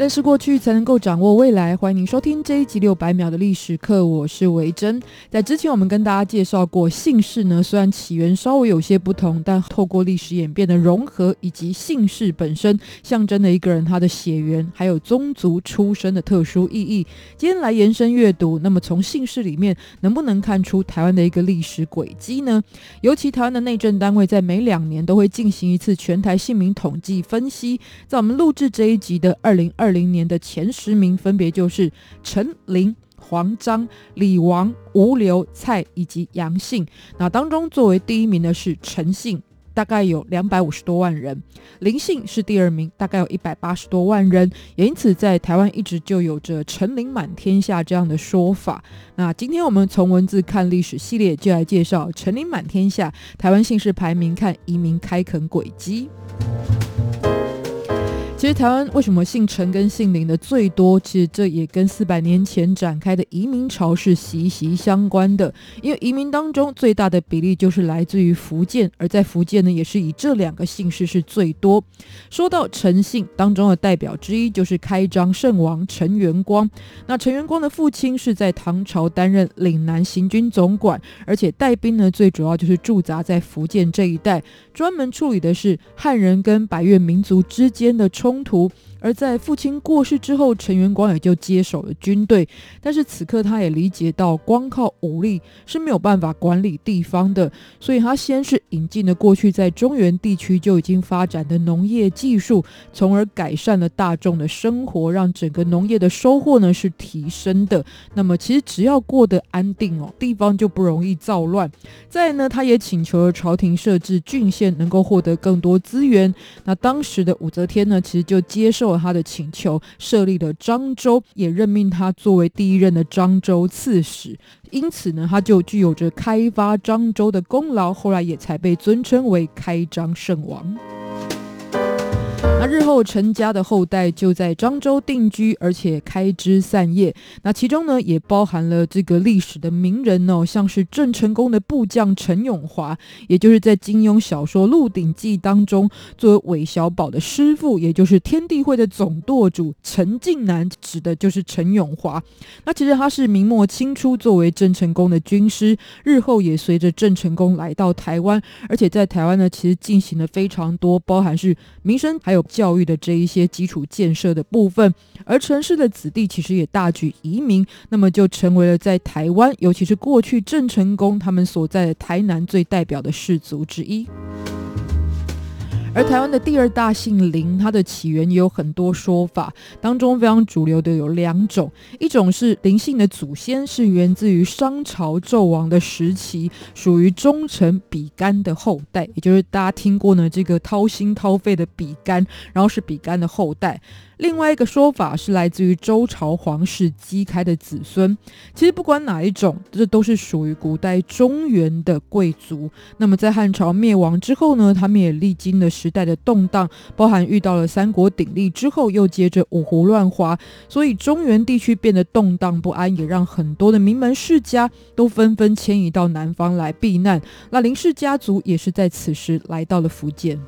认识过去才能够掌握未来。欢迎您收听这一集六百秒的历史课，我是维珍。在之前我们跟大家介绍过，姓氏呢虽然起源稍微有些不同，但透过历史演变的融合，以及姓氏本身象征的一个人他的血缘还有宗族出身的特殊意义。今天来延伸阅读，那么从姓氏里面能不能看出台湾的一个历史轨迹呢？尤其台湾的内政单位在每两年都会进行一次全台姓名统计分析，在我们录制这一集的二零二零年的前十名分别就是陈、林、黄、张、李、王、吴、刘、蔡以及杨姓。那当中作为第一名的是陈姓，大概有两百五十多万人；林姓是第二名，大概有一百八十多万人。也因此，在台湾一直就有着“陈林满天下”这样的说法。那今天我们从文字看历史系列，就来介绍“陈林满天下”台湾姓氏排名，看移民开垦轨迹。其实台湾为什么姓陈跟姓林的最多？其实这也跟四百年前展开的移民潮是息息相关的。因为移民当中最大的比例就是来自于福建，而在福建呢，也是以这两个姓氏是最多。说到陈姓当中的代表之一，就是开漳圣王陈元光。那陈元光的父亲是在唐朝担任岭南行军总管，而且带兵呢，最主要就是驻扎在福建这一带，专门处理的是汉人跟百越民族之间的冲冲突。而在父亲过世之后，陈元光也就接手了军队。但是此刻他也理解到，光靠武力是没有办法管理地方的，所以他先是引进了过去在中原地区就已经发展的农业技术，从而改善了大众的生活，让整个农业的收获呢是提升的。那么其实只要过得安定哦，地方就不容易造乱。再呢，他也请求了朝廷设置郡县，能够获得更多资源。那当时的武则天呢，其实就接受。他的请求，设立的漳州，也任命他作为第一任的漳州刺史。因此呢，他就具有着开发漳州的功劳，后来也才被尊称为开漳圣王。那日后陈家的后代就在漳州定居，而且开枝散叶。那其中呢，也包含了这个历史的名人哦，像是郑成功的部将陈永华，也就是在金庸小说《鹿鼎记》当中作为韦小宝的师傅，也就是天地会的总舵主陈近南，指的就是陈永华。那其实他是明末清初作为郑成功的军师，日后也随着郑成功来到台湾，而且在台湾呢，其实进行了非常多，包含是民生还有。教育的这一些基础建设的部分，而城市的子弟其实也大举移民，那么就成为了在台湾，尤其是过去郑成功他们所在的台南最代表的氏族之一。而台湾的第二大姓林，它的起源也有很多说法，当中非常主流的有两种，一种是林姓的祖先是源自于商朝纣王的时期，属于忠臣比干的后代，也就是大家听过呢这个掏心掏肺的比干，然后是比干的后代。另外一个说法是来自于周朝皇室姬开的子孙。其实不管哪一种，这都是属于古代中原的贵族。那么在汉朝灭亡之后呢，他们也历经了时代的动荡，包含遇到了三国鼎立之后，又接着五胡乱华，所以中原地区变得动荡不安，也让很多的名门世家都纷纷迁移到南方来避难。那林氏家族也是在此时来到了福建。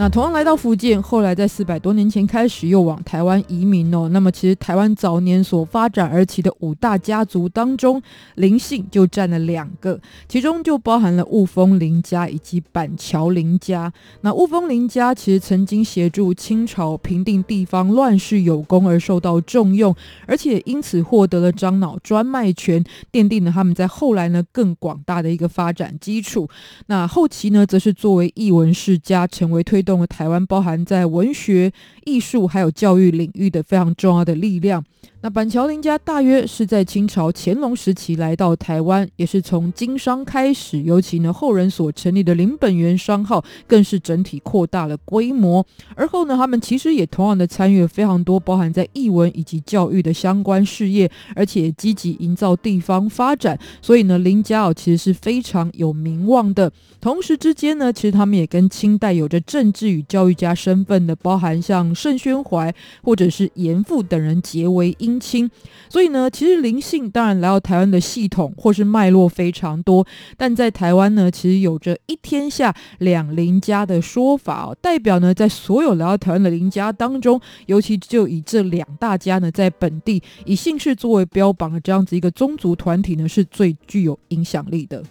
那同样来到福建，后来在四百多年前开始又往台湾移民哦。那么其实台湾早年所发展而起的五大家族当中，林姓就占了两个，其中就包含了雾峰林家以及板桥林家。那雾峰林家其实曾经协助清朝平定地方乱世有功而受到重用，而且因此获得了樟脑专卖权，奠定了他们在后来呢更广大的一个发展基础。那后期呢，则是作为艺文世家，成为推动。动了台湾包含在文学、艺术还有教育领域的非常重要的力量。那板桥林家大约是在清朝乾隆时期来到台湾，也是从经商开始，尤其呢后人所成立的林本源商号，更是整体扩大了规模。而后呢，他们其实也同样的参与了非常多包含在译文以及教育的相关事业，而且积极营造地方发展。所以呢，林家哦其实是非常有名望的。同时之间呢，其实他们也跟清代有着政治与教育家身份的，包含像盛宣怀或者是严复等人结为姻。亲，所以呢，其实林姓当然来到台湾的系统或是脉络非常多，但在台湾呢，其实有着一天下两林家的说法哦，代表呢，在所有来到台湾的林家当中，尤其就以这两大家呢，在本地以姓氏作为标榜的这样子一个宗族团体呢，是最具有影响力的。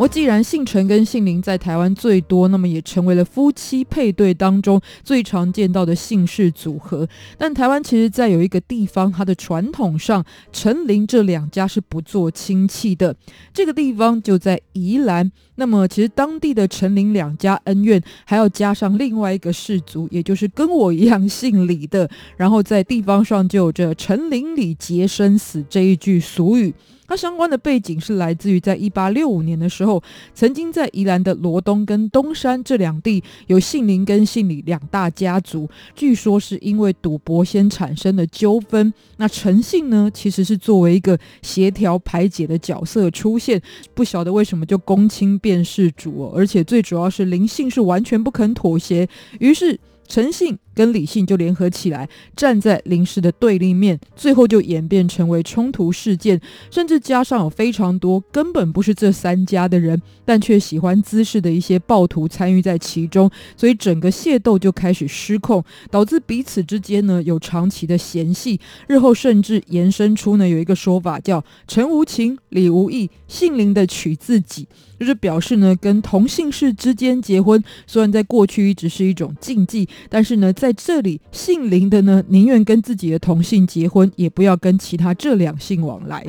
我既然姓陈跟姓林在台湾最多，那么也成为了夫妻配对当中最常见到的姓氏组合。但台湾其实在有一个地方，它的传统上陈林这两家是不做亲戚的。这个地方就在宜兰。那么其实当地的陈林两家恩怨，还要加上另外一个氏族，也就是跟我一样姓李的。然后在地方上就有着“陈林李结生死”这一句俗语。它相关的背景是来自于在一八六五年的时候，曾经在宜兰的罗东跟东山这两地有姓林跟姓李两大家族，据说是因为赌博先产生的纠纷。那陈姓呢，其实是作为一个协调排解的角色出现，不晓得为什么就公亲变电视主，而且最主要是灵性是完全不肯妥协，于是。诚信跟李姓就联合起来，站在林氏的对立面，最后就演变成为冲突事件，甚至加上有非常多根本不是这三家的人，但却喜欢滋事的一些暴徒参与在其中，所以整个械斗就开始失控，导致彼此之间呢有长期的嫌隙，日后甚至延伸出呢有一个说法叫“陈无情，李无义，姓林的娶自己”。就是表示呢，跟同姓氏之间结婚，虽然在过去一直是一种禁忌，但是呢，在这里姓林的呢，宁愿跟自己的同姓结婚，也不要跟其他这两姓往来。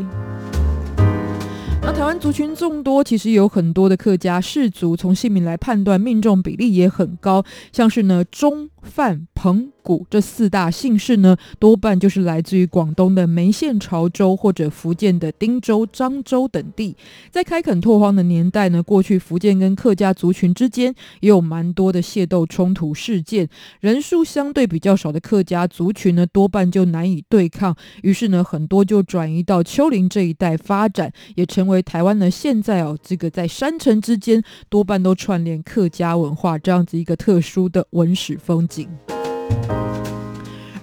那台湾族群众多，其实有很多的客家氏族，从姓名来判断，命中比例也很高，像是呢中、范、彭。古这四大姓氏呢，多半就是来自于广东的梅县潮州或者福建的汀州、漳州等地。在开垦拓荒的年代呢，过去福建跟客家族群之间也有蛮多的械斗冲突事件。人数相对比较少的客家族群呢，多半就难以对抗，于是呢，很多就转移到丘陵这一带发展，也成为台湾呢现在哦这个在山城之间多半都串联客家文化这样子一个特殊的文史风静。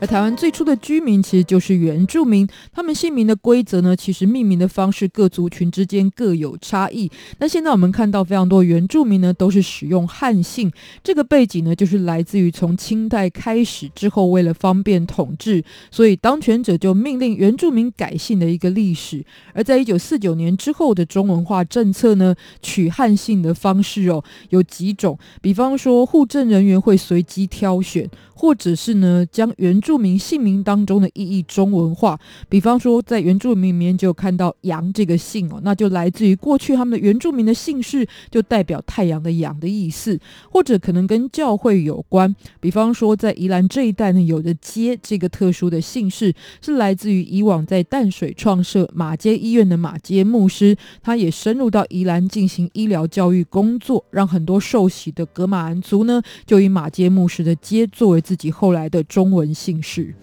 而台湾最初的居民其实就是原住民，他们姓名的规则呢，其实命名的方式各族群之间各有差异。那现在我们看到非常多原住民呢，都是使用汉姓，这个背景呢，就是来自于从清代开始之后，为了方便统治，所以当权者就命令原住民改姓的一个历史。而在一九四九年之后的中文化政策呢，取汉姓的方式哦，有几种，比方说户政人员会随机挑选。或者是呢，将原住民姓名当中的意义中文化，比方说在原住民里面就看到阳这个姓哦，那就来自于过去他们的原住民的姓氏就代表太阳的阳的意思，或者可能跟教会有关，比方说在宜兰这一带呢，有的街这个特殊的姓氏是来自于以往在淡水创设马街医院的马街牧师，他也深入到宜兰进行医疗教育工作，让很多受洗的噶玛兰族呢，就以马街牧师的街作为。自己后来的中文姓氏。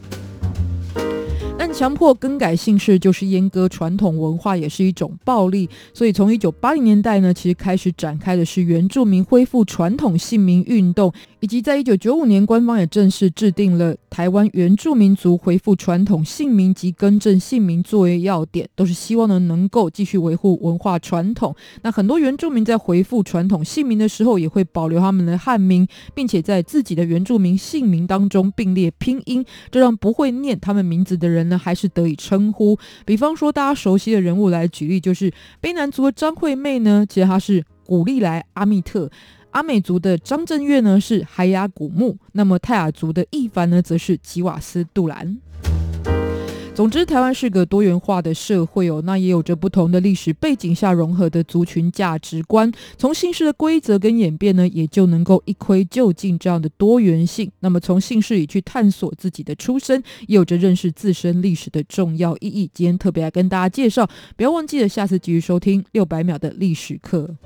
强迫更改姓氏就是阉割传统文化，也是一种暴力。所以从一九八零年代呢，其实开始展开的是原住民恢复传统姓名运动，以及在一九九五年，官方也正式制定了台湾原住民族恢复传统姓名及更正姓名作业要点，都是希望呢能够继续维护文化传统。那很多原住民在恢复传统姓名的时候，也会保留他们的汉名，并且在自己的原住民姓名当中并列拼音，这让不会念他们名字的人呢。还是得以称呼，比方说大家熟悉的人物来举例，就是卑南族的张惠妹呢，其实她是古丽来阿密特；阿美族的张震岳呢是海雅古木；那么泰雅族的易凡呢，则是吉瓦斯杜兰。总之，台湾是个多元化的社会哦，那也有着不同的历史背景下融合的族群价值观。从姓氏的规则跟演变呢，也就能够一窥究竟这样的多元性。那么，从姓氏里去探索自己的出身，也有着认识自身历史的重要意义。今天特别来跟大家介绍，不要忘记了，下次继续收听六百秒的历史课。